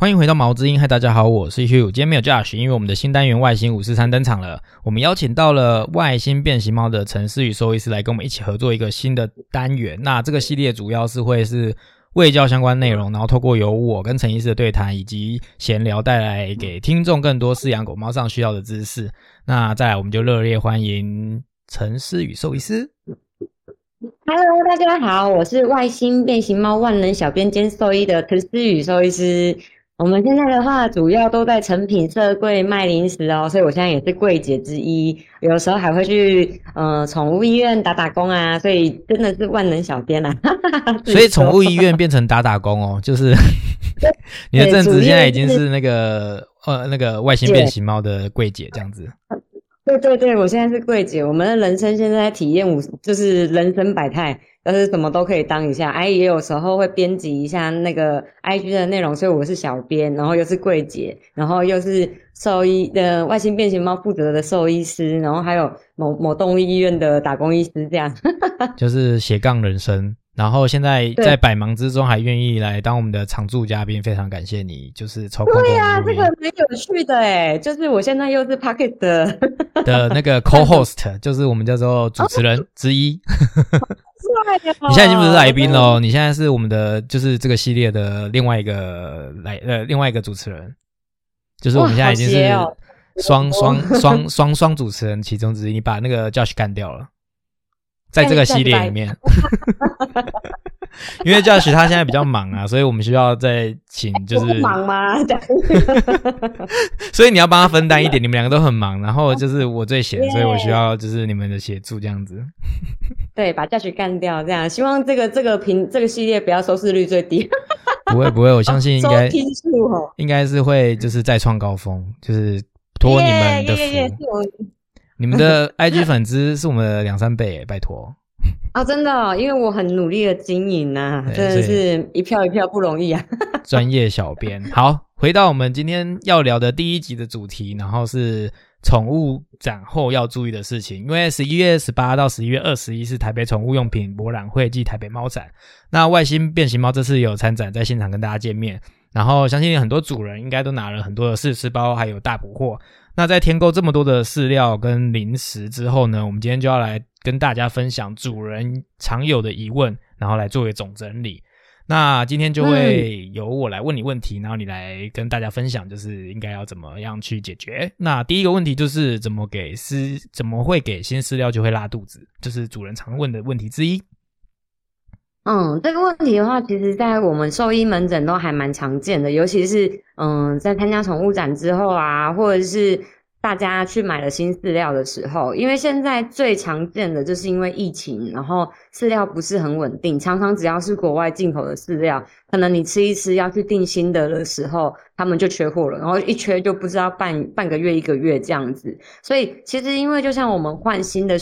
欢迎回到毛之音，嗨，大家好，我是 Hugh。今天没有 Josh，因为我们的新单元外星五四三登场了。我们邀请到了外星变形猫的陈思宇兽医师来跟我们一起合作一个新的单元。那这个系列主要是会是卫教相关内容，然后透过由我跟陈医师的对谈以及闲聊，带来给听众更多饲养狗猫上需要的知识。那再来，我们就热烈欢迎陈思宇兽医师。Hello，大家好，我是外星变形猫万能小编兼兽医的陈思宇兽医师。我们现在的话，主要都在成品社柜卖零食哦，所以我现在也是柜姐之一，有时候还会去呃宠物医院打打工啊，所以真的是万能小编啊。所以宠物医院变成打打工哦，就是 你的正职现在已经是那个呃那个外星变形猫的柜姐这样子。对对对，我现在是柜姐，我们的人生现在体验五，就是人生百态。但是什么都可以当一下，哎，也有时候会编辑一下那个 I G 的内容，所以我是小编，然后又是柜姐，然后又是兽医的外星变形猫负责的兽医师，然后还有某某动物医院的打工医师，这样，就是斜杠人生。然后现在在百忙之中还愿意来当我们的常驻嘉宾，非常感谢你，就是抽空。对呀，这个蛮有趣的哎，就是我现在又是 Pocket 的的那个 Co-host，就是我们叫做主持人之一。你现在已经不是来宾喽，你现在是我们的就是这个系列的另外一个来呃另外一个主持人，就是我们现在已经是双双双 双双主持人其中之一，你把那个 Josh 干掉了。在这个系列里面，因为 Josh 他现在比较忙啊，所以我们需要再请就是忙吗？所以你要帮他分担一点，你们两个都很忙，然后就是我最闲，所以我需要就是你们的协助这样子。对，把 Josh 干掉，这样希望这个这个频这个系列不要收视率最低。不会不会，我相信应该应该是会就是再创高峰，就是托你们的福。你们的 IG 粉丝是我们的两三倍，拜托啊！真的，因为我很努力的经营呐，真的是一票一票不容易啊。专业小编，好，回到我们今天要聊的第一集的主题，然后是宠物展后要注意的事情。因为十一月十八到十一月二十一是台北宠物用品博览会暨台北猫展，那外星变形猫这次有参展，在现场跟大家见面，然后相信很多主人应该都拿了很多的试吃包，还有大补货。那在添购这么多的饲料跟零食之后呢，我们今天就要来跟大家分享主人常有的疑问，然后来作为总整理。那今天就会由我来问你问题，然后你来跟大家分享，就是应该要怎么样去解决。那第一个问题就是怎么给饲，怎么会给新饲料就会拉肚子，就是主人常问的问题之一。嗯，这个问题的话，其实在我们兽医门诊都还蛮常见的，尤其是嗯，在参加宠物展之后啊，或者是大家去买了新饲料的时候，因为现在最常见的就是因为疫情，然后饲料不是很稳定，常常只要是国外进口的饲料，可能你吃一吃要去订新的的时候，他们就缺货了，然后一缺就不知道半半个月一个月这样子，所以其实因为就像我们换新的。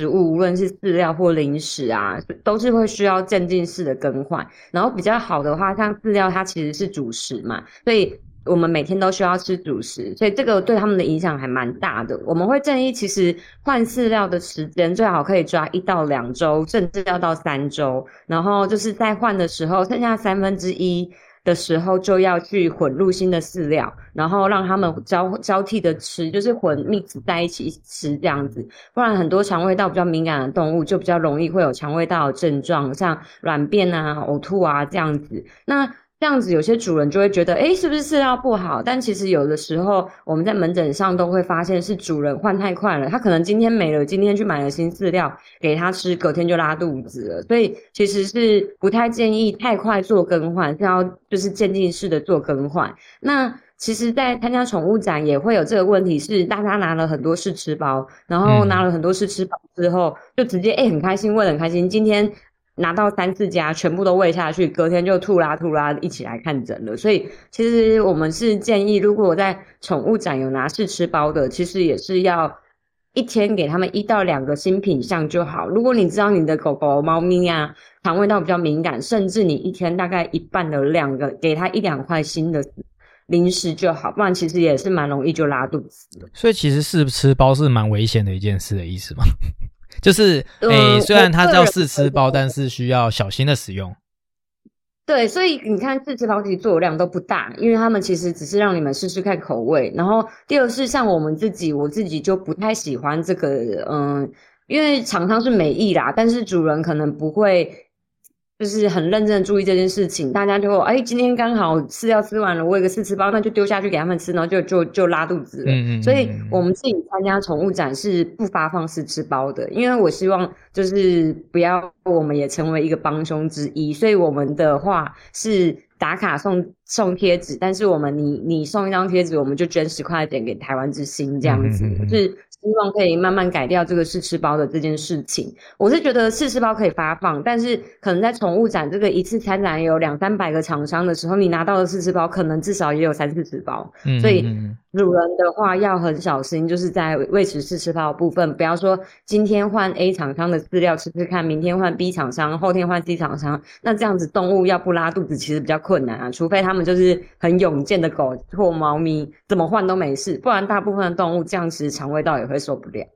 食物无论是饲料或零食啊，都是会需要渐进式的更换。然后比较好的话，像饲料它其实是主食嘛，所以我们每天都需要吃主食，所以这个对他们的影响还蛮大的。我们会建议，其实换饲料的时间最好可以抓一到两周，甚至要到三周。然后就是在换的时候，剩下三分之一。的时候就要去混入新的饲料，然后让他们交交替的吃，就是混 mix 在一起吃这样子，不然很多肠胃道比较敏感的动物就比较容易会有肠胃道的症状，像软便啊、呕吐啊这样子。那这样子，有些主人就会觉得，哎，是不是饲料不好？但其实有的时候，我们在门诊上都会发现是主人换太快了，他可能今天没了，今天去买了新饲料给他吃，隔天就拉肚子了。所以其实是不太建议太快做更换，是要就是渐进式的做更换。那其实，在参加宠物展也会有这个问题，是大家拿了很多试吃包，然后拿了很多试吃包之后，就直接哎很开心，喂很开心，今天。拿到三四家，全部都喂下去，隔天就吐啦吐啦，一起来看诊了。所以其实我们是建议，如果在宠物展有拿试吃包的，其实也是要一天给他们一到两个新品项就好。如果你知道你的狗狗、猫咪啊肠胃道比较敏感，甚至你一天大概一半的量的给它一两块新的零食就好，不然其实也是蛮容易就拉肚子的。所以其实试吃包是蛮危险的一件事的意思吗？就是诶，虽然它叫试吃包，但是需要小心的使用。对，所以你看试吃包其实做的量都不大，因为他们其实只是让你们试试看口味。然后第二是像我们自己，我自己就不太喜欢这个，嗯，因为厂商是美意啦，但是主人可能不会。就是很认真的注意这件事情，大家就哎，今天刚好饲料吃完了，我有个试吃包，那就丢下去给他们吃，然后就就就拉肚子了。嗯嗯。所以我们自己参加宠物展是不发放试吃包的，因为我希望就是不要我们也成为一个帮凶之一，所以我们的话是打卡送送贴纸，但是我们你你送一张贴纸，我们就捐十块钱给台湾之星这样子，就是。希望可以慢慢改掉这个试吃包的这件事情。我是觉得试吃包可以发放，但是可能在宠物展这个一次参展有两三百个厂商的时候，你拿到的试吃包可能至少也有三四十包，所以。主人的话要很小心，就是在喂食试吃包部分，不要说今天换 A 厂商的饲料吃吃看，明天换 B 厂商，后天换 C 厂商，那这样子动物要不拉肚子其实比较困难啊，除非他们就是很勇健的狗或猫咪，怎么换都没事，不然大部分的动物这样其实肠胃道也会受不了。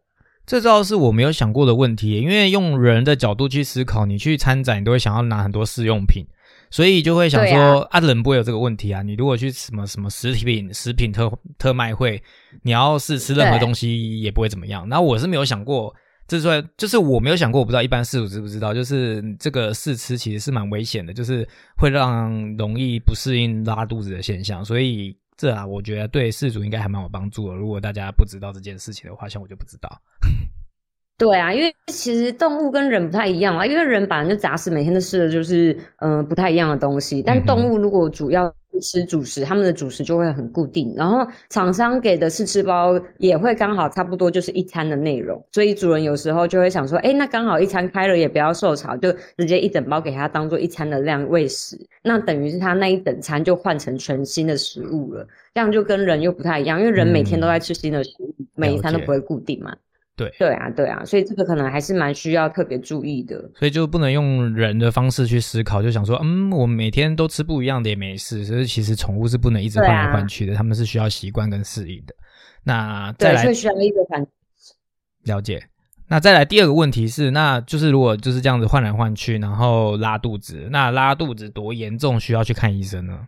这倒是我没有想过的问题，因为用人的角度去思考，你去参展，你都会想要拿很多试用品。所以就会想说，啊，人不会有这个问题啊。你如果去什么什么实体品食品特特卖会，你要试吃任何东西也不会怎么样。那我是没有想过，这算就是我没有想过，我不知道一般事主知不知道，就是这个试吃其实是蛮危险的，就是会让容易不适应拉肚子的现象。所以这啊，我觉得对事主应该还蛮有帮助的。如果大家不知道这件事情的话，像我就不知道。对啊，因为其实动物跟人不太一样啊，因为人本来就杂食，每天都吃的就是嗯不太一样的东西。但动物如果主要吃主食，他们的主食就会很固定，然后厂商给的试吃包也会刚好差不多就是一餐的内容，所以主人有时候就会想说，哎，那刚好一餐开了也不要受潮，就直接一整包给他当做一餐的量喂食，那等于是他那一整餐就换成全新的食物了，这样就跟人又不太一样，因为人每天都在吃新的食物，每一餐都不会固定嘛。对对啊，对啊，所以这个可能还是蛮需要特别注意的。所以就不能用人的方式去思考，就想说，嗯，我们每天都吃不一样的也没事。所以其实宠物是不能一直换来换去的，他们是需要习惯跟适应的。那再来，需要一个反了解。那再来第二个问题是，那就是如果就是这样子换来换去，然后拉肚子，那拉肚子多严重，需要去看医生呢？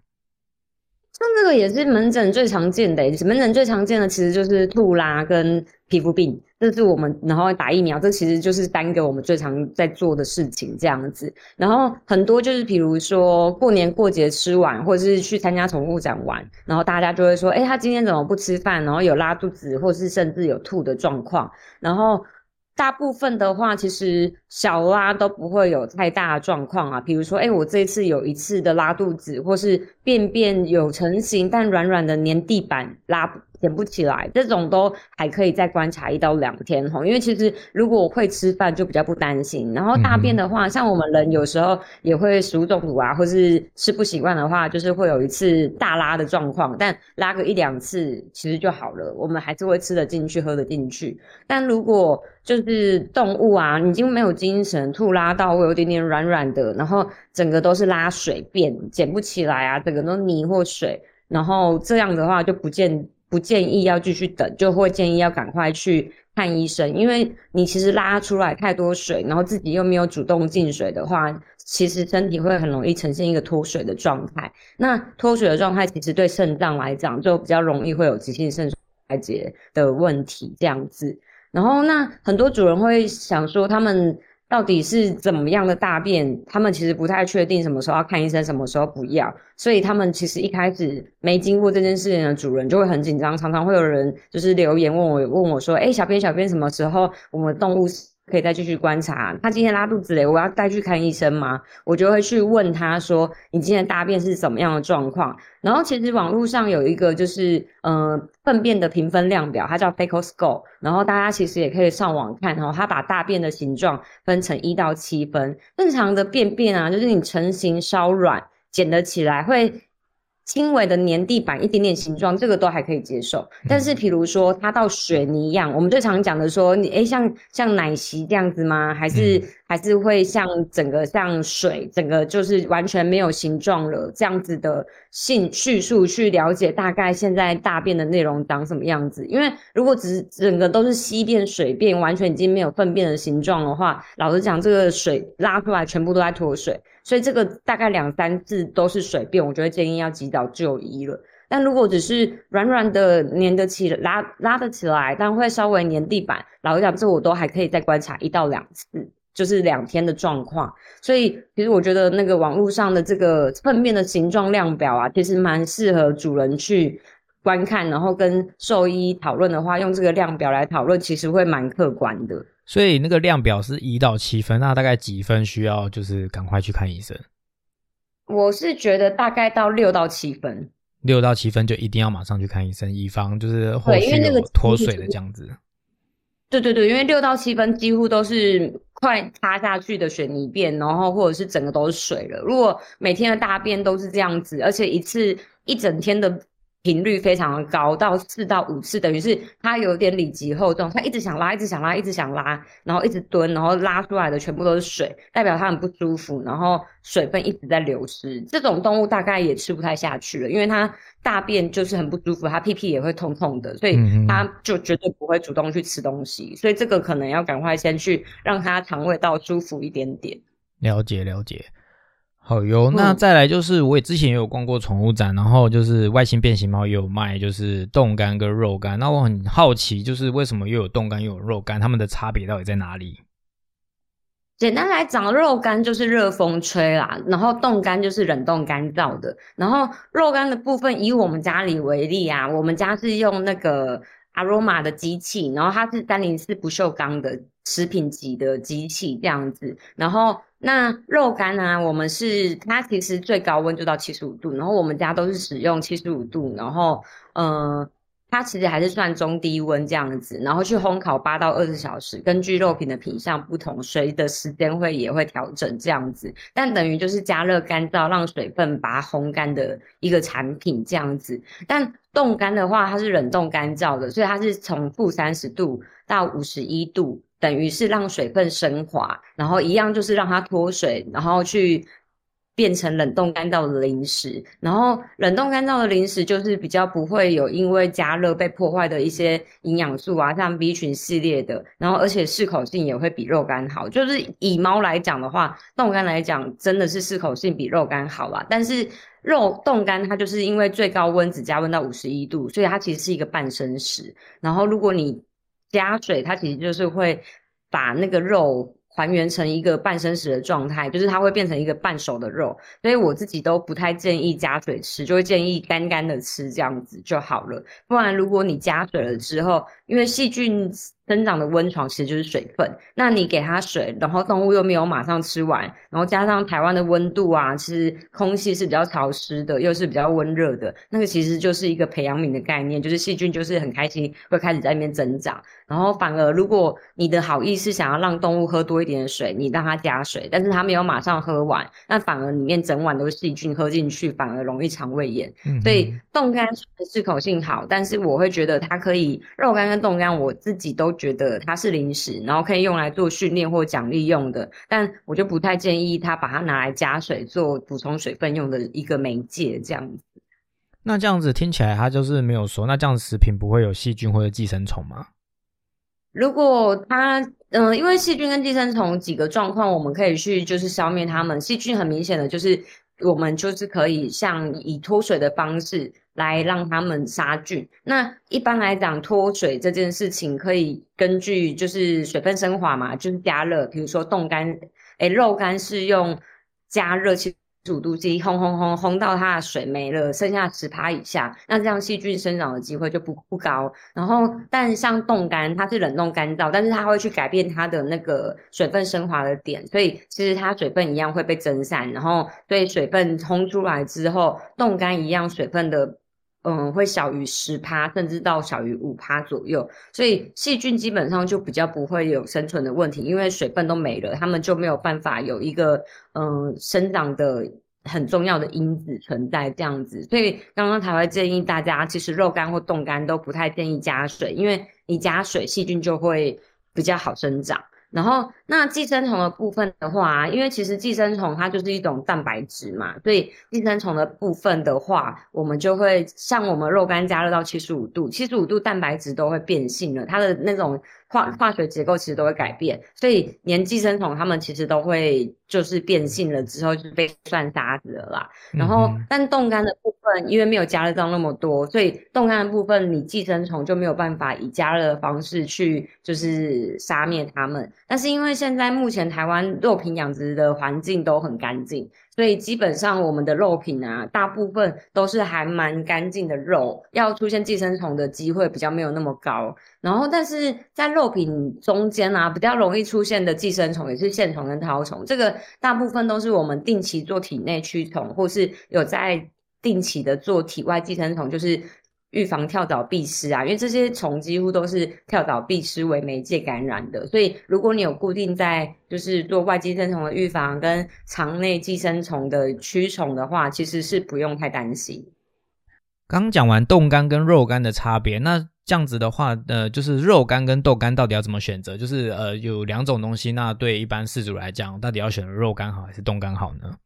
像这个也是门诊最常见的，门诊最常见的其实就是吐拉跟皮肤病，这是我们然后打疫苗，这其实就是单个我们最常在做的事情这样子。然后很多就是比如说过年过节吃完，或者是去参加宠物展玩，然后大家就会说，哎，他今天怎么不吃饭？然后有拉肚子，或是甚至有吐的状况，然后。大部分的话，其实小拉都不会有太大的状况啊。比如说，哎，我这次有一次的拉肚子，或是便便有成型但软软的粘地板拉。捡不起来，这种都还可以再观察一到两天吼，因为其实如果会吃饭就比较不担心。然后大便的话，像我们人有时候也会食物中毒啊，或是吃不习惯的话，就是会有一次大拉的状况，但拉个一两次其实就好了，我们还是会吃得进去、喝得进去。但如果就是动物啊，已经没有精神，吐拉到会有点点软软的，然后整个都是拉水便，捡不起来啊，整个都泥或水，然后这样的话就不见。不建议要继续等，就会建议要赶快去看医生，因为你其实拉出来太多水，然后自己又没有主动进水的话，其实身体会很容易呈现一个脱水的状态。那脱水的状态其实对肾脏来讲就比较容易会有急性肾衰竭的问题这样子。然后那很多主人会想说他们。到底是怎么样的大便？他们其实不太确定什么时候要看医生，什么时候不要。所以他们其实一开始没经过这件事情的主人就会很紧张，常常会有人就是留言问我，问我说：“哎，小编小编，什么时候我们动物？”可以再继续观察，他今天拉肚子嘞，我要带去看医生吗？我就会去问他说：“你今天大便是怎么样的状况？”然后其实网络上有一个就是呃粪便的评分量表，它叫 Fecal Score，然后大家其实也可以上网看哦。它把大便的形状分成一到七分，正常的便便啊，就是你成型稍软，捡得起来会。轻微的粘地板，一点点形状，这个都还可以接受。但是，比如说它到水泥一样，我们最常讲的说，你诶像像奶昔这样子吗？还是还是会像整个像水，整个就是完全没有形状了这样子的性叙述去了解大概现在大便的内容长什么样子。因为如果只是整个都是稀便水便，完全已经没有粪便的形状的话，老实讲，这个水拉出来全部都在脱水，所以这个大概两三次都是水便，我觉得建议要及早就医了。但如果只是软软的粘得起拉拉得起来，但会稍微粘地板，老实讲，这我都还可以再观察一到两次，就是两天的状况。所以其实我觉得那个网络上的这个粪便的形状量表啊，其实蛮适合主人去观看，然后跟兽医讨论的话，用这个量表来讨论，其实会蛮客观的。所以那个量表是一到七分，那大概几分需要就是赶快去看医生？我是觉得大概到六到七分。六到七分就一定要马上去看医生，以防就是后续有脱水的这样子。对对对，因为六到七分几乎都是快塌下去的水泥便，然后或者是整个都是水了。如果每天的大便都是这样子，而且一次一整天的。频率非常的高，到四到五次，等于是他有点里急后重，他一直想拉，一直想拉，一直想拉，然后一直蹲，然后拉出来的全部都是水，代表他很不舒服，然后水分一直在流失。这种动物大概也吃不太下去了，因为它大便就是很不舒服，它屁屁也会痛痛的，所以它就绝对不会主动去吃东西。所以这个可能要赶快先去让它肠胃道舒服一点点。了解了解。好哟，那再来就是我也之前也有逛过宠物展，然后就是外星变形猫也有卖，就是冻干跟肉干。那我很好奇，就是为什么又有冻干又有肉干，它们的差别到底在哪里？简单来讲，肉干就是热风吹啦，然后冻干就是冷冻干燥的。然后肉干的部分，以我们家里为例啊，我们家是用那个 Aroma 的机器，然后它是三零四不锈钢的食品级的机器这样子，然后。那肉干呢？我们是它其实最高温就到七十五度，然后我们家都是使用七十五度，然后呃，它其实还是算中低温这样子，然后去烘烤八到二十小时，根据肉品的品相不同，水的时间会也会调整这样子，但等于就是加热干燥，让水分把它烘干的一个产品这样子。但冻干的话，它是冷冻干燥的，所以它是从负三十度到五十一度。等于是让水分升华，然后一样就是让它脱水，然后去变成冷冻干燥的零食。然后冷冻干燥的零食就是比较不会有因为加热被破坏的一些营养素啊，像 B 群系列的。然后而且适口性也会比肉干好。就是以猫来讲的话，冻干来讲真的是适口性比肉干好啦。但是肉冻干它就是因为最高温只加温到五十一度，所以它其实是一个半生食。然后如果你加水，它其实就是会把那个肉还原成一个半生食的状态，就是它会变成一个半熟的肉，所以我自己都不太建议加水吃，就会建议干干的吃这样子就好了。不然如果你加水了之后，因为细菌。生长的温床其实就是水分，那你给它水，然后动物又没有马上吃完，然后加上台湾的温度啊，其实空气是比较潮湿的，又是比较温热的，那个其实就是一个培养皿的概念，就是细菌就是很开心会开始在那边增长，然后反而如果你的好意是想要让动物喝多一点的水，你让它加水，但是它没有马上喝完，那反而里面整碗都是细菌，喝进去反而容易肠胃炎。所以冻干适口性好，但是我会觉得它可以肉干跟冻干，我自己都。觉得它是零食，然后可以用来做训练或奖励用的，但我就不太建议他把它拿来加水做补充水分用的一个媒介这样子。那这样子听起来它就是没有说，那这样食品不会有细菌或者寄生虫吗？如果它，嗯，因为细菌跟寄生虫几个状况，我们可以去就是消灭它们。细菌很明显的就是我们就是可以像以脱水的方式。来让他们杀菌。那一般来讲，脱水这件事情可以根据就是水分升华嘛，就是加热。比如说冻干，诶肉干是用加热七十五度 C 烘烘烘烘到它的水没了，剩下十趴以下，那这样细菌生长的机会就不不高。然后，但像冻干，它是冷冻干燥，但是它会去改变它的那个水分升华的点，所以其实它水分一样会被蒸散。然后，对水分冲出来之后，冻干一样水分的。嗯，会小于十趴，甚至到小于五趴左右，所以细菌基本上就比较不会有生存的问题，因为水分都没了，它们就没有办法有一个嗯生长的很重要的因子存在这样子。所以刚刚才会建议大家，其实肉干或冻干都不太建议加水，因为你加水细菌就会比较好生长。然后那寄生虫的部分的话，因为其实寄生虫它就是一种蛋白质嘛，所以寄生虫的部分的话，我们就会像我们肉干加热到七十五度，七十五度蛋白质都会变性了，它的那种。化化学结构其实都会改变，所以连寄生虫它们其实都会就是变性了之后就被算沙子了啦。然后，但冻干的部分因为没有加热到那么多，所以冻干的部分你寄生虫就没有办法以加热的方式去就是杀灭它们。但是因为现在目前台湾肉品养殖的环境都很干净。所以基本上我们的肉品啊，大部分都是还蛮干净的肉，要出现寄生虫的机会比较没有那么高。然后，但是在肉品中间啊，比较容易出现的寄生虫也是线虫跟绦虫，这个大部分都是我们定期做体内驱虫，或是有在定期的做体外寄生虫，就是。预防跳蚤、蜱虱啊，因为这些虫几乎都是跳蚤、蜱虱为媒介感染的，所以如果你有固定在就是做外寄生虫的预防跟肠内寄生虫的驱虫的话，其实是不用太担心。刚讲完冻干跟肉干的差别，那这样子的话，呃，就是肉干跟豆干到底要怎么选择？就是呃，有两种东西，那对一般饲主来讲，到底要选肉干好还是冻干好呢？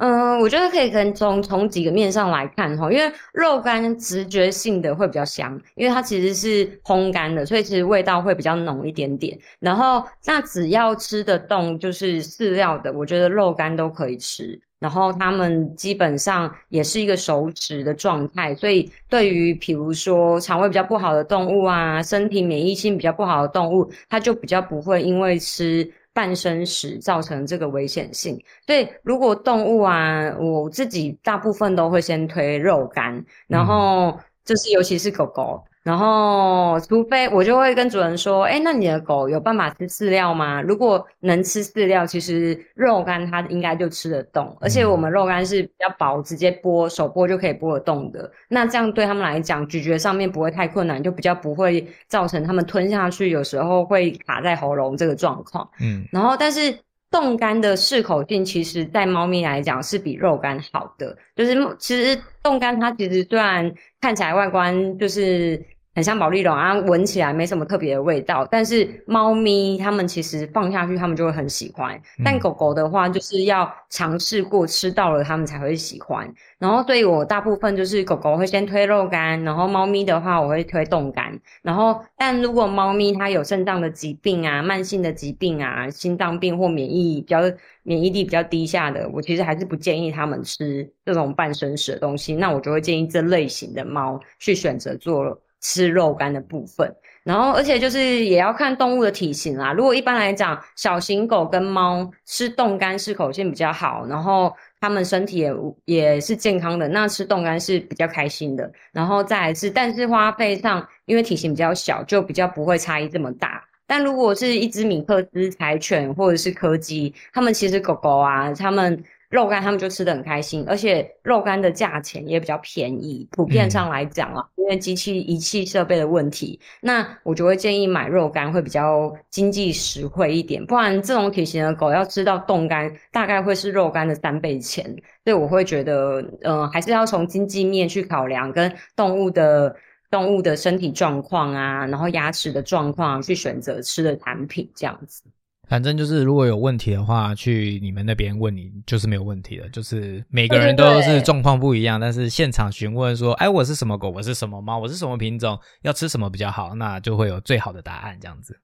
嗯，我觉得可以跟从从几个面上来看哈，因为肉干直觉性的会比较香，因为它其实是烘干的，所以其实味道会比较浓一点点。然后那只要吃得动就是饲料的，我觉得肉干都可以吃。然后它们基本上也是一个熟食的状态，所以对于比如说肠胃比较不好的动物啊，身体免疫性比较不好的动物，它就比较不会因为吃。半生食造成这个危险性，所以如果动物啊，我自己大部分都会先推肉干，然后就是尤其是狗狗。然后，除非我就会跟主人说：“哎，那你的狗有办法吃饲料吗？如果能吃饲料，其实肉干它应该就吃得动。而且我们肉干是比较薄，直接剥手剥就可以剥得动的。那这样对他们来讲，咀嚼上面不会太困难，就比较不会造成他们吞下去有时候会卡在喉咙这个状况。嗯，然后但是冻干的适口性，其实在猫咪来讲是比肉干好的。就是其实冻干它其实虽然看起来外观就是。很像宝丽龙啊，闻起来没什么特别的味道，但是猫咪它们其实放下去，它们就会很喜欢。但狗狗的话，就是要尝试过吃到了，它们才会喜欢。然后对于我大部分就是狗狗会先推肉干，然后猫咪的话我会推冻干。然后，但如果猫咪它有肾脏的疾病啊、慢性的疾病啊、心脏病或免疫比较免疫力比较低下的，我其实还是不建议它们吃这种半生食的东西。那我就会建议这类型的猫去选择做。吃肉干的部分，然后而且就是也要看动物的体型啦。如果一般来讲，小型狗跟猫吃冻干适口性比较好，然后它们身体也也是健康的，那吃冻干是比较开心的。然后再是，但是花费上，因为体型比较小，就比较不会差异这么大。但如果是一只米克斯柴犬或者是柯基，它们其实狗狗啊，它们。肉干他们就吃的很开心，而且肉干的价钱也比较便宜。普遍上来讲啊，因为机器仪器设备的问题，那我就会建议买肉干会比较经济实惠一点。不然这种体型的狗要吃到冻干，大概会是肉干的三倍钱。所以我会觉得，嗯，还是要从经济面去考量，跟动物的动物的身体状况啊，然后牙齿的状况去选择吃的产品，这样子。反正就是，如果有问题的话，去你们那边问你就是没有问题的。就是每个人都是状况不一样，但是现场询问说：“哎，我是什么狗？我是什么猫？我是什么品种？要吃什么比较好？”那就会有最好的答案。这样子。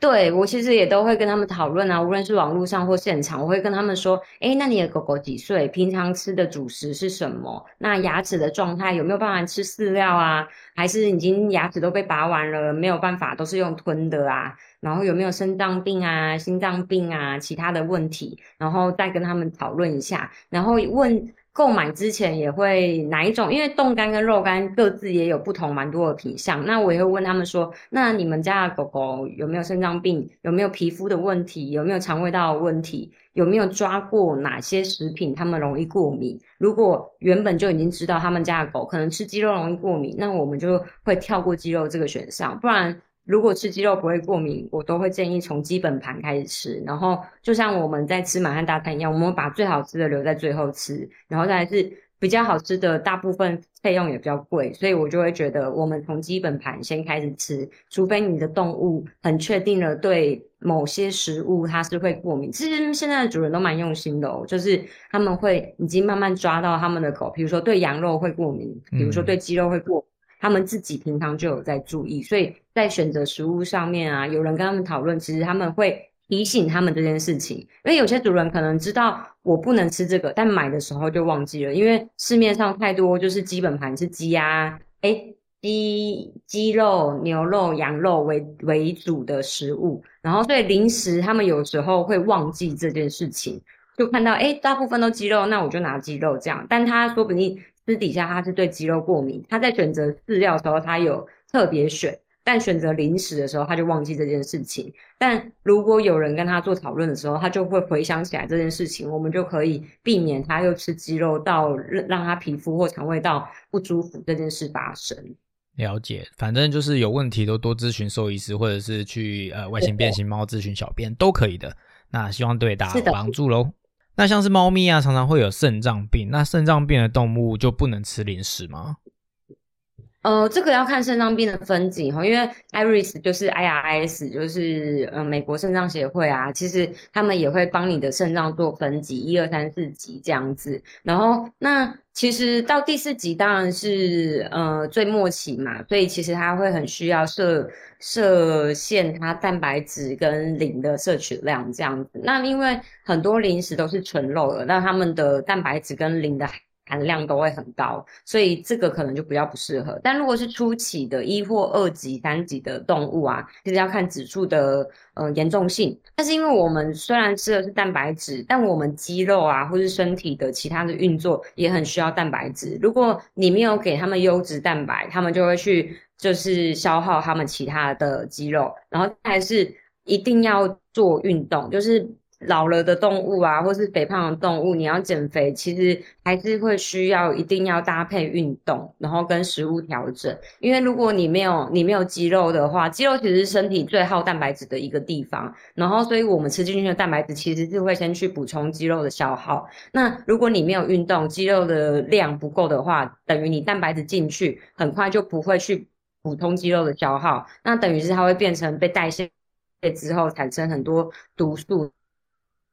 对我其实也都会跟他们讨论啊，无论是网络上或现场，我会跟他们说：“哎，那你的狗狗几岁？平常吃的主食是什么？那牙齿的状态有没有办法吃饲料啊？还是已经牙齿都被拔完了，没有办法都是用吞的啊？”然后有没有肾脏病啊、心脏病啊、其他的问题，然后再跟他们讨论一下。然后问购买之前也会哪一种，因为冻干跟肉干各自也有不同蛮多的品相。那我也会问他们说：那你们家的狗狗有没有肾脏病？有没有皮肤的问题？有没有肠胃道的问题？有没有抓过哪些食品他们容易过敏？如果原本就已经知道他们家的狗可能吃鸡肉容易过敏，那我们就会跳过鸡肉这个选项，不然。如果吃鸡肉不会过敏，我都会建议从基本盘开始吃。然后就像我们在吃满汉大餐一样，我们把最好吃的留在最后吃，然后再是比较好吃的，大部分费用也比较贵，所以我就会觉得我们从基本盘先开始吃，除非你的动物很确定了对某些食物它是会过敏。其实现在的主人都蛮用心的哦，就是他们会已经慢慢抓到他们的狗，比如说对羊肉会过敏，比如说对鸡肉会过。他们自己平常就有在注意，所以在选择食物上面啊，有人跟他们讨论，其实他们会提醒他们这件事情。因为有些主人可能知道我不能吃这个，但买的时候就忘记了，因为市面上太多就是基本盘是鸡啊，哎，鸡鸡肉、牛肉、羊肉为为主的食物，然后所以零食他们有时候会忘记这件事情，就看到哎，大部分都鸡肉，那我就拿鸡肉这样，但他说不定。私底下他是对鸡肉过敏，他在选择饲料的时候他有特别选，但选择零食的时候他就忘记这件事情。但如果有人跟他做讨论的时候，他就会回想起来这件事情，我们就可以避免他又吃鸡肉到让他皮肤或肠胃道不舒服这件事发生。了解，反正就是有问题都多咨询兽医师，或者是去呃外形变形猫咨询小编都可以的。那希望对大家有帮助喽。那像是猫咪啊，常常会有肾脏病。那肾脏病的动物就不能吃零食吗？呃，这个要看肾脏病的分级哈，因为 IRIS 就是 IRIS 就是呃美国肾脏协会啊，其实他们也会帮你的肾脏做分级，一二三四级这样子。然后那其实到第四级当然是呃最末期嘛，所以其实它会很需要设设限它蛋白质跟磷的摄取量这样子。那因为很多零食都是纯肉的，那他们的蛋白质跟磷的。含量都会很高，所以这个可能就比较不适合。但如果是初期的一或二级、三级的动物啊，其实要看指数的呃严重性。但是因为我们虽然吃的是蛋白质，但我们肌肉啊或是身体的其他的运作也很需要蛋白质。如果你没有给他们优质蛋白，他们就会去就是消耗他们其他的肌肉，然后还是一定要做运动，就是。老了的动物啊，或是肥胖的动物，你要减肥，其实还是会需要一定要搭配运动，然后跟食物调整。因为如果你没有你没有肌肉的话，肌肉其实是身体最耗蛋白质的一个地方。然后，所以我们吃进去的蛋白质其实是会先去补充肌肉的消耗。那如果你没有运动，肌肉的量不够的话，等于你蛋白质进去很快就不会去补充肌肉的消耗，那等于是它会变成被代谢之后产生很多毒素。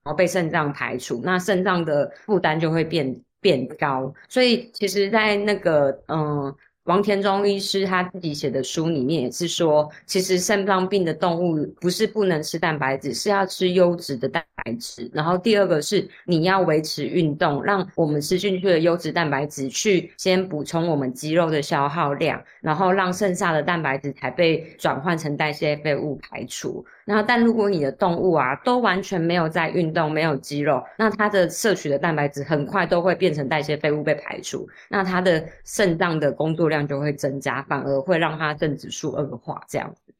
然后被肾脏排除，那肾脏的负担就会变变高，所以其实，在那个嗯。王田中医师他自己写的书里面也是说，其实肾脏病的动物不是不能吃蛋白质，是要吃优质的蛋白质。然后第二个是你要维持运动，让我们吃进去的优质蛋白质去先补充我们肌肉的消耗量，然后让剩下的蛋白质才被转换成代谢废物排出。那，但如果你的动物啊都完全没有在运动，没有肌肉，那它的摄取的蛋白质很快都会变成代谢废物被排出，那它的肾脏的工作量。量就会增加，反而会让它肾指数恶化。这样子，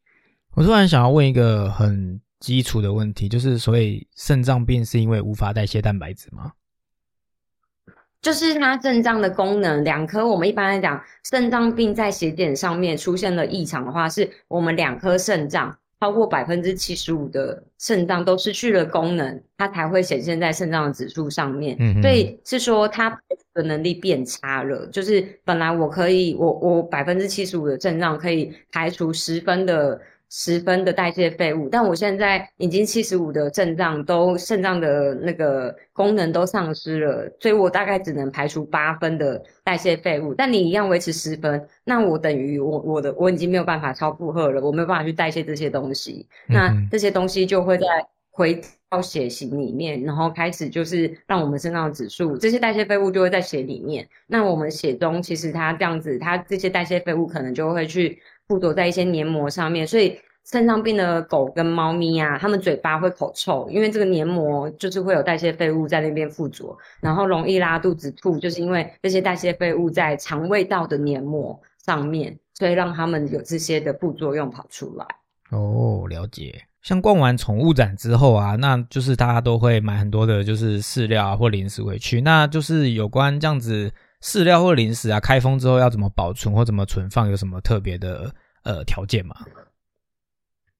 我突然想要问一个很基础的问题，就是所以肾脏病是因为无法代谢蛋白质吗？就是它肾脏的功能，两颗我们一般来讲，肾脏病在血检上面出现了异常的话，是我们两颗肾脏。超过百分之七十五的肾脏都失去了功能，它才会显现在肾脏的指数上面。嗯，所以是说它的能力变差了。就是本来我可以，我我百分之七十五的肾脏可以排除十分的。十分的代谢废物，但我现在已经七十五的肾脏都肾脏的那个功能都丧失了，所以我大概只能排除八分的代谢废物。但你一样维持十分，那我等于我我的我已经没有办法超负荷了，我没有办法去代谢这些东西，那这些东西就会在回到血型里面，然后开始就是让我们肾脏的指数，这些代谢废物就会在血里面。那我们血中其实它这样子，它这些代谢废物可能就会去。附着在一些黏膜上面，所以肾脏病的狗跟猫咪啊，它们嘴巴会口臭，因为这个黏膜就是会有代谢废物在那边附着，然后容易拉肚子吐，就是因为这些代谢废物在肠胃道的黏膜上面，所以让它们有这些的副作用跑出来。哦，了解。像逛完宠物展之后啊，那就是大家都会买很多的，就是饲料啊或零食回去，那就是有关这样子。饲料或零食啊，开封之后要怎么保存或怎么存放，有什么特别的呃条件吗？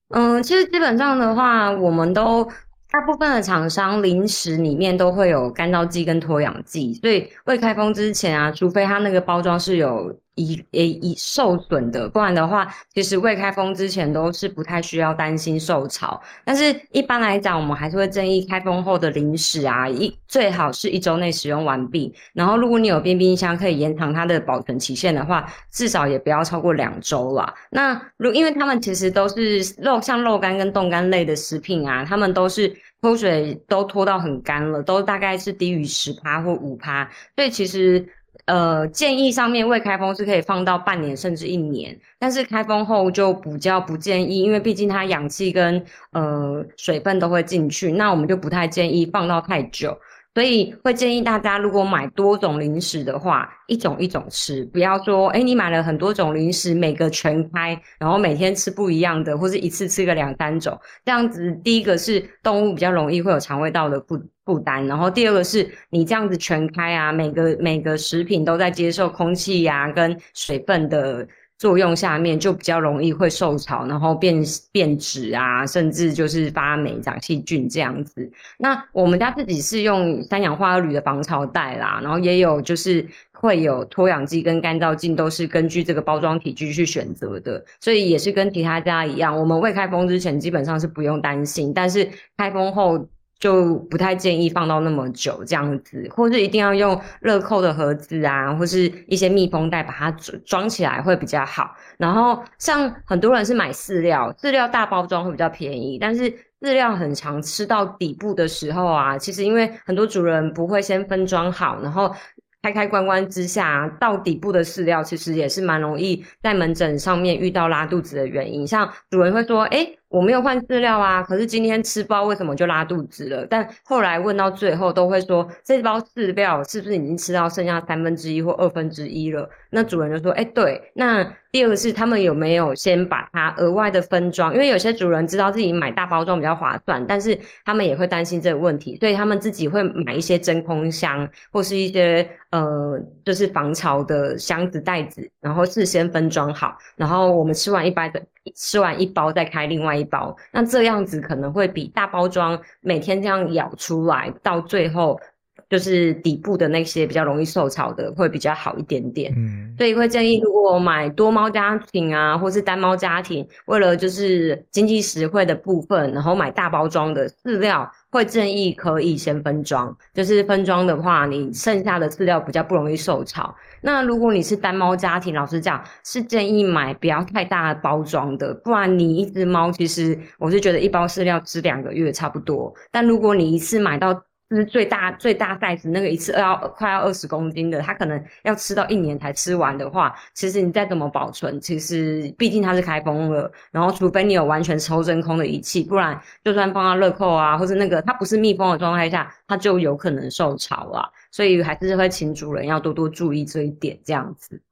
嗯，其实基本上的话，我们都大部分的厂商零食里面都会有干燥剂跟脱氧剂，所以未开封之前啊，除非它那个包装是有。已诶已受损的，不然的话，其实未开封之前都是不太需要担心受潮。但是一般来讲，我们还是会建议开封后的零食啊，一最好是一周内使用完毕。然后如果你有冰冰箱可以延长它的保存期限的话，至少也不要超过两周啦。那如因为他们其实都是肉，像肉干跟冻干类的食品啊，他们都是脱水都脱到很干了，都大概是低于十趴或五趴，所以其实。呃，建议上面未开封是可以放到半年甚至一年，但是开封后就比较不建议，因为毕竟它氧气跟呃水分都会进去，那我们就不太建议放到太久。所以会建议大家，如果买多种零食的话，一种一种吃，不要说，哎，你买了很多种零食，每个全开，然后每天吃不一样的，或是一次吃个两三种，这样子，第一个是动物比较容易会有肠胃道的负负担，然后第二个是你这样子全开啊，每个每个食品都在接受空气呀跟水分的。作用下面就比较容易会受潮，然后变变质啊，甚至就是发霉、长细菌这样子。那我们家自己是用三氧化二铝的防潮袋啦，然后也有就是会有脱氧剂跟干燥剂，都是根据这个包装体积去选择的，所以也是跟其他家一样，我们未开封之前基本上是不用担心，但是开封后。就不太建议放到那么久这样子，或是一定要用乐扣的盒子啊，或是一些密封袋把它装装起来会比较好。然后像很多人是买饲料，饲料大包装会比较便宜，但是饲料很长，吃到底部的时候啊，其实因为很多主人不会先分装好，然后。开开关关之下，到底部的饲料其实也是蛮容易在门诊上面遇到拉肚子的原因。像主人会说：“哎，我没有换饲料啊，可是今天吃包为什么就拉肚子了？”但后来问到最后，都会说这包饲料是不是已经吃到剩下三分之一或二分之一了？那主人就说：“哎，对。”那第二个是他们有没有先把它额外的分装？因为有些主人知道自己买大包装比较划算，但是他们也会担心这个问题，所以他们自己会买一些真空箱或是一些呃，就是防潮的箱子袋子，然后事先分装好，然后我们吃完一包的吃完一包再开另外一包，那这样子可能会比大包装每天这样咬出来到最后。就是底部的那些比较容易受潮的会比较好一点点，嗯，所以会建议如果买多猫家庭啊，或是单猫家庭，为了就是经济实惠的部分，然后买大包装的饲料，会建议可以先分装。就是分装的话，你剩下的饲料比较不容易受潮。那如果你是单猫家庭，老实讲是建议买不要太大包装的，不然你一只猫其实我是觉得一包饲料吃两个月差不多。但如果你一次买到就是最大最大 size 那个一次要快要二十公斤的，它可能要吃到一年才吃完的话，其实你再怎么保存，其实毕竟它是开封了，然后除非你有完全抽真空的仪器，不然就算放到乐扣啊，或者那个它不是密封的状态下，它就有可能受潮啊，所以还是会请主人要多多注意这一点，这样子。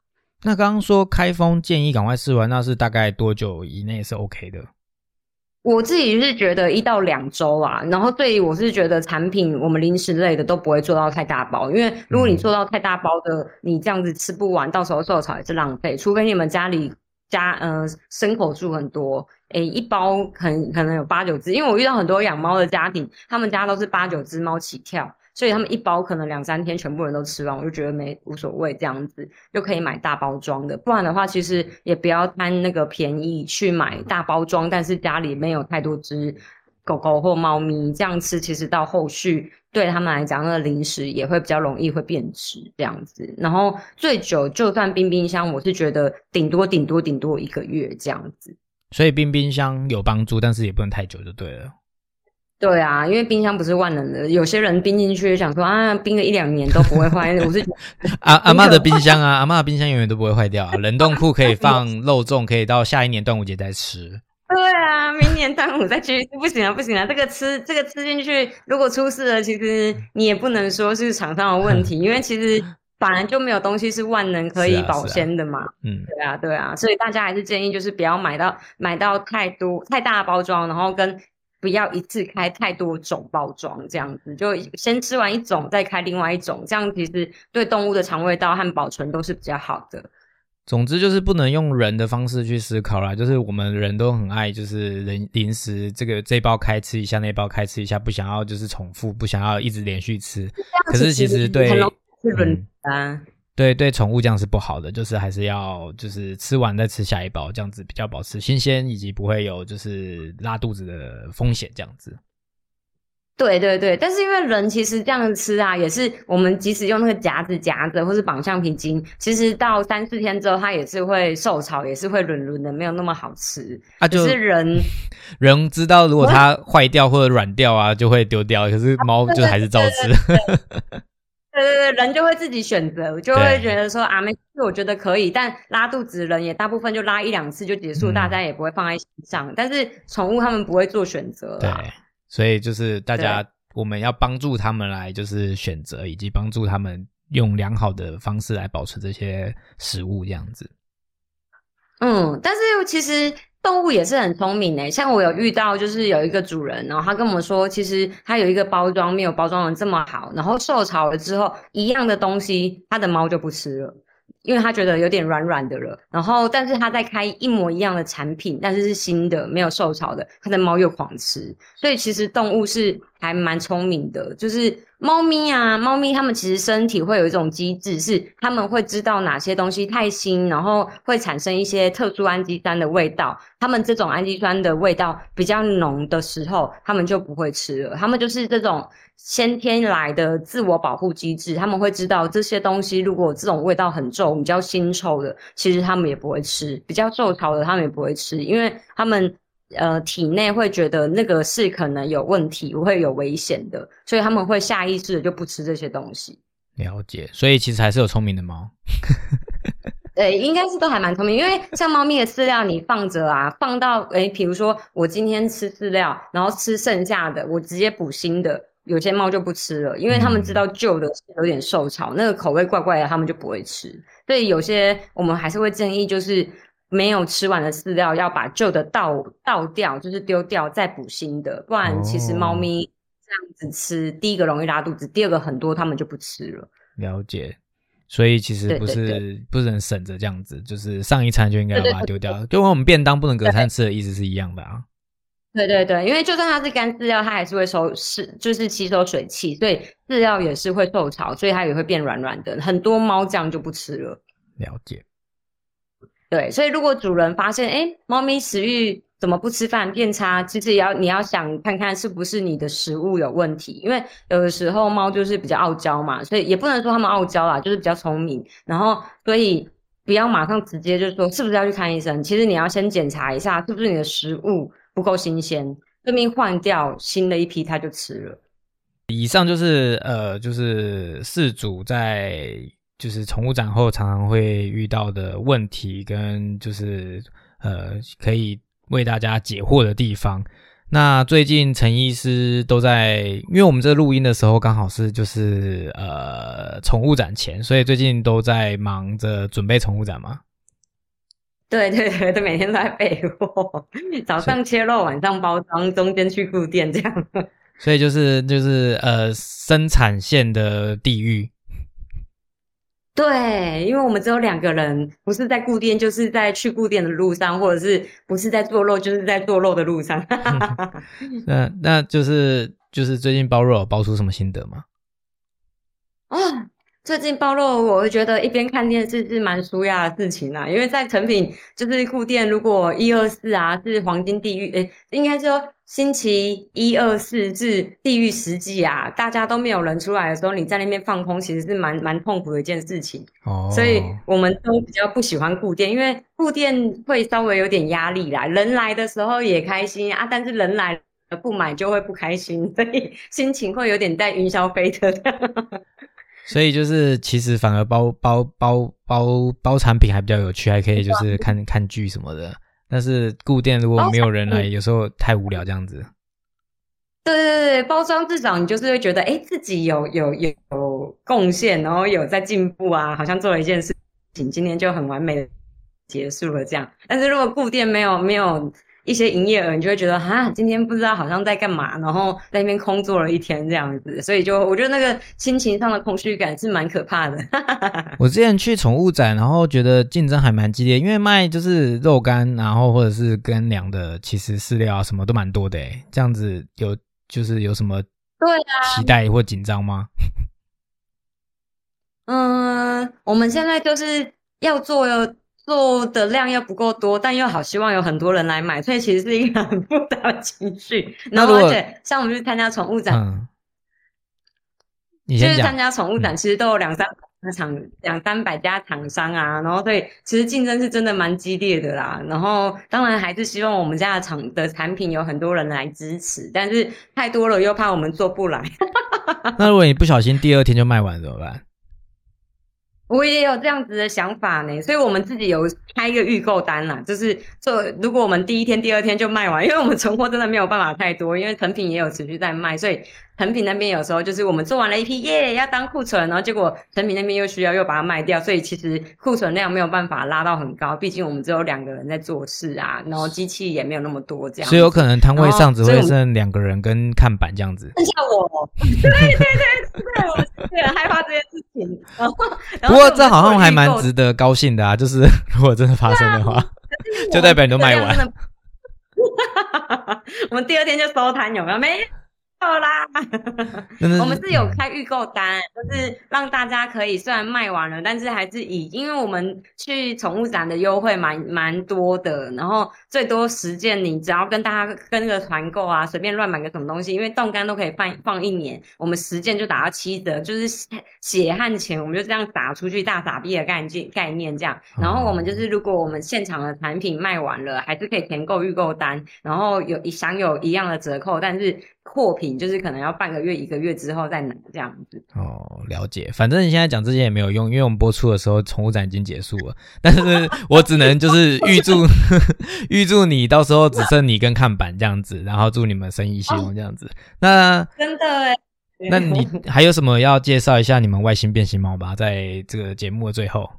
那刚刚说开封建议赶快试完，那是大概多久以内是 OK 的？我自己是觉得一到两周啊，然后对我是觉得产品我们零食类的都不会做到太大包，因为如果你做到太大包的，你这样子吃不完，到时候受潮也是浪费。除非你们家里家呃牲口数很多，诶一包可能可能有八九只，因为我遇到很多养猫的家庭，他们家都是八九只猫起跳。所以他们一包可能两三天全部人都吃完，我就觉得没无所谓这样子，就可以买大包装的。不然的话，其实也不要贪那个便宜去买大包装，但是家里没有太多只狗狗或猫咪，这样吃其实到后续对他们来讲，那个零食也会比较容易会变质这样子。然后最久就算冰冰箱，我是觉得顶多顶多顶多一个月这样子。所以冰冰箱有帮助，但是也不能太久就对了。对啊，因为冰箱不是万能的，有些人冰进去想说啊，冰个一两年都不会坏。我是 阿阿妈的冰箱啊，阿妈的冰箱永远都不会坏掉，冷冻库可以放 肉粽，可以到下一年端午节再吃。对啊，明年端午再去，不行啊，不行啊，这个吃这个吃进去，如果出事了，其实你也不能说是厂商的问题，因为其实 本来就没有东西是万能可以保鲜的嘛。嗯，对啊，对啊，所以大家还是建议就是不要买到买到太多太大包装，然后跟。不要一次开太多种包装，这样子就先吃完一种再开另外一种，这样其实对动物的肠胃道和保存都是比较好的。总之就是不能用人的方式去思考啦，就是我们人都很爱，就是人零食这个这包开吃一下，那包开吃一下，不想要就是重复，不想要一直连续吃。可是其实对，啊，对对，宠物这样是不好的，就是还是要就是吃完再吃下一包，这样子比较保持新鲜，以及不会有就是拉肚子的风险，这样子。对对对，但是因为人其实这样吃啊，也是我们即使用那个夹子夹着，或是绑橡皮筋，其实到三四天之后，它也是会受潮，也是会软软的，没有那么好吃。啊，就是人 人知道，如果它坏掉或者软掉啊，就会丢掉。可是猫就还是照吃。对 对对，人就会自己选择，就会觉得说啊，没事，我觉得可以。但拉肚子人也大部分就拉一两次就结束，大家也不会放在心上。但是宠物他们不会做选择。对。所以就是大家，我们要帮助他们来就是选择，以及帮助他们用良好的方式来保持这些食物这样子。嗯，但是其实动物也是很聪明诶，像我有遇到，就是有一个主人，然后他跟我们说，其实他有一个包装没有包装的这么好，然后受潮了之后，一样的东西，他的猫就不吃了。因为他觉得有点软软的了，然后但是他在开一模一样的产品，但是是新的，没有受潮的，他的猫又狂吃，所以其实动物是还蛮聪明的，就是猫咪啊，猫咪它们其实身体会有一种机制，是它们会知道哪些东西太腥，然后会产生一些特殊氨基酸的味道，它们这种氨基酸的味道比较浓的时候，它们就不会吃了，它们就是这种。先天来的自我保护机制，他们会知道这些东西，如果这种味道很重、比较腥臭的，其实它们也不会吃；比较受潮的，它们也不会吃，因为它们呃体内会觉得那个是可能有问题、会有危险的，所以他们会下意识的就不吃这些东西。了解，所以其实还是有聪明的猫。对，应该是都还蛮聪明，因为像猫咪的饲料，你放着啊，放到诶，比如说我今天吃饲料，然后吃剩下的，我直接补新的。有些猫就不吃了，因为他们知道旧的有点受潮，那个口味怪怪的，他们就不会吃。所以有些我们还是会建议，就是没有吃完的饲料要把旧的倒倒掉，就是丢掉再补新的，不然其实猫咪这样子吃，第一个容易拉肚子，第二个很多它们就不吃了。了解，所以其实不是不能省着这样子，就是上一餐就应该把它丢掉，就跟我们便当不能隔餐吃的意思是一样的啊。对对对，因为就算它是干饲料，它还是会收是就是吸收水汽，所以饲料也是会受潮，所以它也会变软软的。很多猫这样就不吃了。了解。对，所以如果主人发现，哎，猫咪食欲怎么不吃饭变差，其实也要你要想看看是不是你的食物有问题，因为有的时候猫就是比较傲娇嘛，所以也不能说它们傲娇啦，就是比较聪明。然后所以不要马上直接就说是不是要去看医生，其实你要先检查一下是不是你的食物。不够新鲜，这边换掉新的一批，它就吃了。以上就是呃，就是饲主在就是宠物展后常常会遇到的问题，跟就是呃可以为大家解惑的地方。那最近陈医师都在，因为我们这录音的时候刚好是就是呃宠物展前，所以最近都在忙着准备宠物展嘛。对对对，他每天都在备货，早上切肉，晚上包装，中间去顾店这样。所以就是就是呃，生产线的地狱。对，因为我们只有两个人，不是在固店，就是在去固店的路上，或者是不是在做肉，就是在做肉的路上。那那就是就是最近包肉包出什么心得吗？啊。最近暴露，我会觉得一边看电视是蛮舒压的事情啦。因为在成品就是固店，如果一二四啊是黄金地狱，诶，应该说星期一二四至地狱时季啊，大家都没有人出来的时候，你在那边放空，其实是蛮蛮痛苦的一件事情。哦，所以我们都比较不喜欢固店，因为固店会稍微有点压力啦。人来的时候也开心啊，但是人来了不买就会不开心，所以心情会有点在云霄飞车。所以就是，其实反而包包包包包产品还比较有趣，还可以就是看看剧什么的。但是固店如果没有人来，有时候太无聊这样子。对对对包装至少你就是会觉得，哎，自己有有有贡献，然后有在进步啊，好像做了一件事情，今天就很完美的结束了这样。但是如果固店没有没有一些营业额，你就会觉得哈，今天不知道好像在干嘛，然后在那边空坐了一天这样子，所以就我觉得那个心情上的空虚感是蛮可怕的。我之前去宠物展，然后觉得竞争还蛮激烈，因为卖就是肉干，然后或者是跟粮的，其实饲料啊什么都蛮多的诶。这样子有就是有什么对啊期待或紧张吗？嗯，我们现在就是要做做的量又不够多，但又好希望有很多人来买，所以其实是一个很复杂的情绪。然后而且像我们去参加宠物展，嗯，你就是参加宠物展，其实都有两三百厂两三百家厂商啊，然后对，其实竞争是真的蛮激烈的啦。然后当然还是希望我们家的厂的产品有很多人来支持，但是太多了又怕我们做不来。那如果你不小心第二天就卖完怎么办？我也有这样子的想法呢，所以我们自己有开一个预购单啦，就是做如果我们第一天、第二天就卖完，因为我们存货真的没有办法太多，因为成品也有持续在卖，所以成品那边有时候就是我们做完了一批耶要当库存，然后结果成品那边又需要又把它卖掉，所以其实库存量没有办法拉到很高，毕竟我们只有两个人在做事啊，然后机器也没有那么多这样，所以有可能摊位上只会剩两个人跟看板这样子。剩下我，对对对对，我是很害怕这件事情。然后，然不过这好像还蛮值得高兴的啊！就是如果真的发生的话，就代表你都卖完。完。我们第二天就收摊，有没有？没有啦。我们是有开预购单，就是让大家可以虽然卖完了，但是还是以，因为我们去宠物展的优惠蛮蛮多的，然后最多十件，你只要跟大家跟那个团购啊，随便乱买个什么东西，因为冻干都可以放放一年，我们十件就打到七折，就是血血汗钱，我们就这样打出去大傻逼的概念概念这样。然后我们就是如果我们现场的产品卖完了，还是可以填购预购单，然后有一享有一样的折扣，但是货品就是可能要半个月、一个月之后再拿这样子。哦，了解。反正你现在讲这些也没有用，因为我们播出的时候宠物展已经结束了。但是我只能就是预祝 预祝你到时候只剩你跟看板这样子，然后祝你们生意兴隆这样子。那真的哎，那你还有什么要介绍一下你们外星变形猫吧？在这个节目的最后。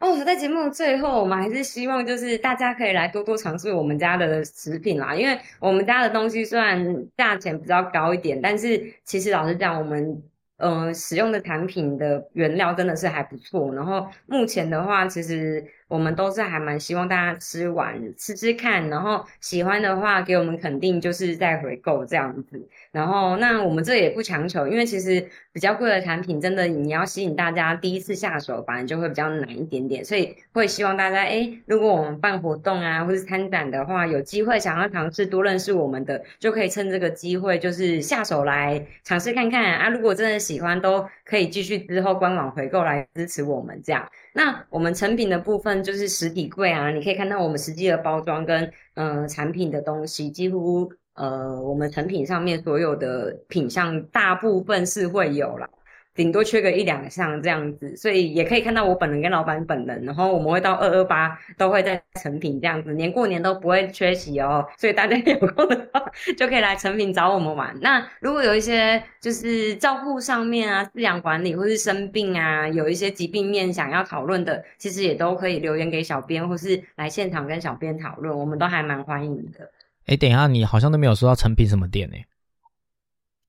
哦，在节目最后，我们还是希望就是大家可以来多多尝试我们家的食品啦，因为我们家的东西虽然价钱比较高一点，但是其实老实讲，我们呃使用的产品的原料真的是还不错。然后目前的话，其实我们都是还蛮希望大家吃完吃吃看，然后喜欢的话给我们肯定，就是再回购这样子。然后，那我们这也不强求，因为其实比较贵的产品，真的你要吸引大家第一次下手，反而就会比较难一点点。所以会希望大家，哎，如果我们办活动啊，或是参展的话，有机会想要尝试多认识我们的，就可以趁这个机会，就是下手来尝试看看啊。如果真的喜欢，都可以继续之后官网回购来支持我们这样。那我们成品的部分就是实体柜啊，你可以看到我们实际的包装跟嗯、呃、产品的东西，几乎。呃，我们成品上面所有的品相，大部分是会有啦，顶多缺个一两项这样子，所以也可以看到我本人跟老板本人，然后我们会到二二八都会在成品这样子，年过年都不会缺席哦，所以大家 有空的话就可以来成品找我们玩。那如果有一些就是照顾上面啊、饲养管理或是生病啊，有一些疾病面想要讨论的，其实也都可以留言给小编，或是来现场跟小编讨论，我们都还蛮欢迎的。哎，等一下，你好像都没有说到成品什么店呢？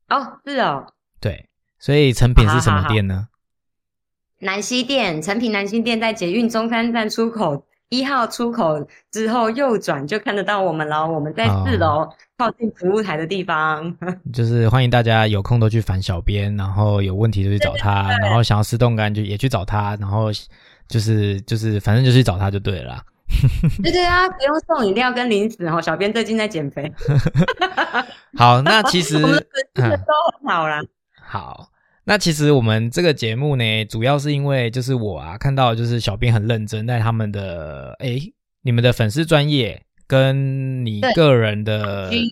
哦，是哦，对，所以成品是什么店呢？南西店，成品南西店在捷运中山站出口一号出口之后右转就看得到我们了。我们在四楼靠近服务台的地方。就是欢迎大家有空都去烦小编，然后有问题就去找他，对对对然后想要吃冻干就也去找他，然后就是就是反正就去找他就对了啦。对对啊，不用送饮料跟零食哦。小编最近在减肥，好，那其实 我们的粉丝嗯都很好啦。好，那其实我们这个节目呢，主要是因为就是我啊看到就是小编很认真在他们的哎你们的粉丝专业跟你对个人的嗯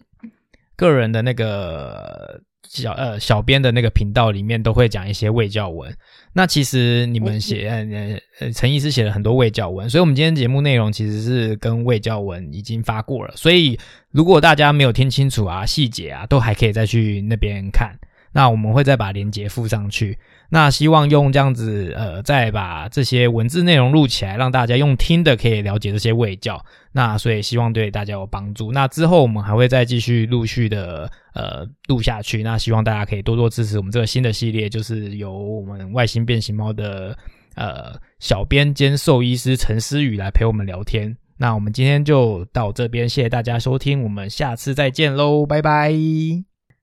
个人的那个小呃小编的那个频道里面都会讲一些卫教文。那其实你们写呃呃呃陈医师写了很多卫教文，所以我们今天节目内容其实是跟卫教文已经发过了，所以如果大家没有听清楚啊细节啊，都还可以再去那边看。那我们会再把链接附上去。那希望用这样子，呃，再把这些文字内容录起来，让大家用听的可以了解这些味教。那所以希望对大家有帮助。那之后我们还会再继续陆续的呃录下去。那希望大家可以多多支持我们这个新的系列，就是由我们外星变形猫的呃小编兼兽医师陈思宇来陪我们聊天。那我们今天就到这边，谢谢大家收听，我们下次再见喽，拜拜。